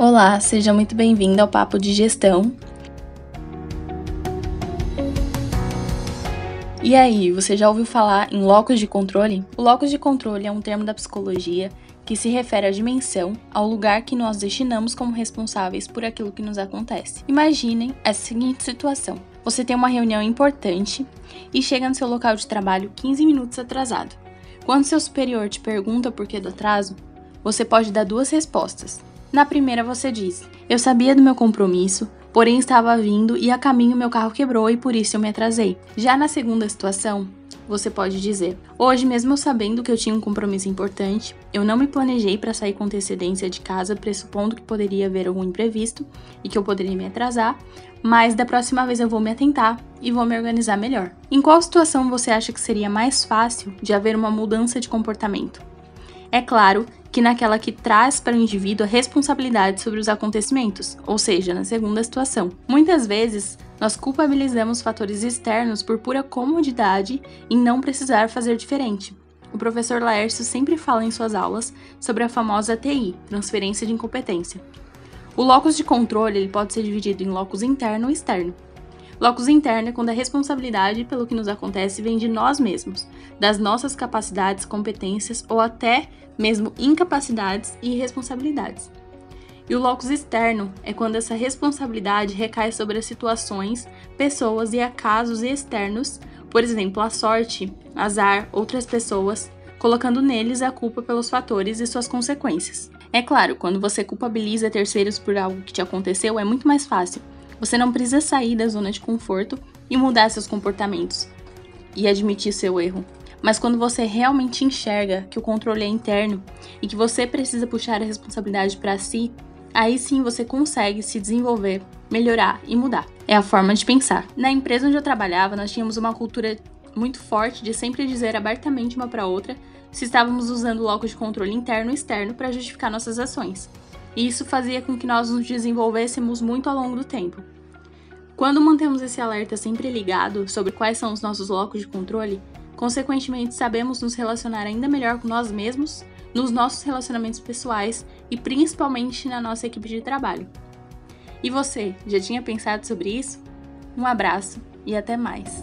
Olá, seja muito bem-vindo ao Papo de Gestão. E aí, você já ouviu falar em locus de controle? O locus de controle é um termo da psicologia que se refere à dimensão, ao lugar que nós destinamos como responsáveis por aquilo que nos acontece. Imaginem essa seguinte situação: você tem uma reunião importante e chega no seu local de trabalho 15 minutos atrasado. Quando seu superior te pergunta por que do atraso, você pode dar duas respostas. Na primeira, você diz: Eu sabia do meu compromisso, porém estava vindo e a caminho meu carro quebrou e por isso eu me atrasei. Já na segunda situação, você pode dizer: Hoje, mesmo sabendo que eu tinha um compromisso importante, eu não me planejei para sair com antecedência de casa, pressupondo que poderia haver algum imprevisto e que eu poderia me atrasar, mas da próxima vez eu vou me atentar e vou me organizar melhor. Em qual situação você acha que seria mais fácil de haver uma mudança de comportamento? É claro que naquela que traz para o indivíduo a responsabilidade sobre os acontecimentos, ou seja, na segunda situação. Muitas vezes, nós culpabilizamos fatores externos por pura comodidade em não precisar fazer diferente. O professor Laércio sempre fala em suas aulas sobre a famosa TI, transferência de incompetência. O locus de controle ele pode ser dividido em locus interno e externo. Locus interno é quando a responsabilidade pelo que nos acontece vem de nós mesmos, das nossas capacidades, competências ou até mesmo incapacidades e irresponsabilidades. E o locus externo é quando essa responsabilidade recai sobre as situações, pessoas e acasos externos, por exemplo, a sorte, azar, outras pessoas, colocando neles a culpa pelos fatores e suas consequências. É claro, quando você culpabiliza terceiros por algo que te aconteceu, é muito mais fácil você não precisa sair da zona de conforto e mudar seus comportamentos e admitir seu erro. Mas quando você realmente enxerga que o controle é interno e que você precisa puxar a responsabilidade para si, aí sim você consegue se desenvolver, melhorar e mudar. É a forma de pensar. Na empresa onde eu trabalhava, nós tínhamos uma cultura muito forte de sempre dizer abertamente uma para outra se estávamos usando o locus de controle interno e externo para justificar nossas ações e isso fazia com que nós nos desenvolvêssemos muito ao longo do tempo. Quando mantemos esse alerta sempre ligado sobre quais são os nossos locos de controle, consequentemente sabemos nos relacionar ainda melhor com nós mesmos, nos nossos relacionamentos pessoais e principalmente na nossa equipe de trabalho. E você, já tinha pensado sobre isso? Um abraço e até mais!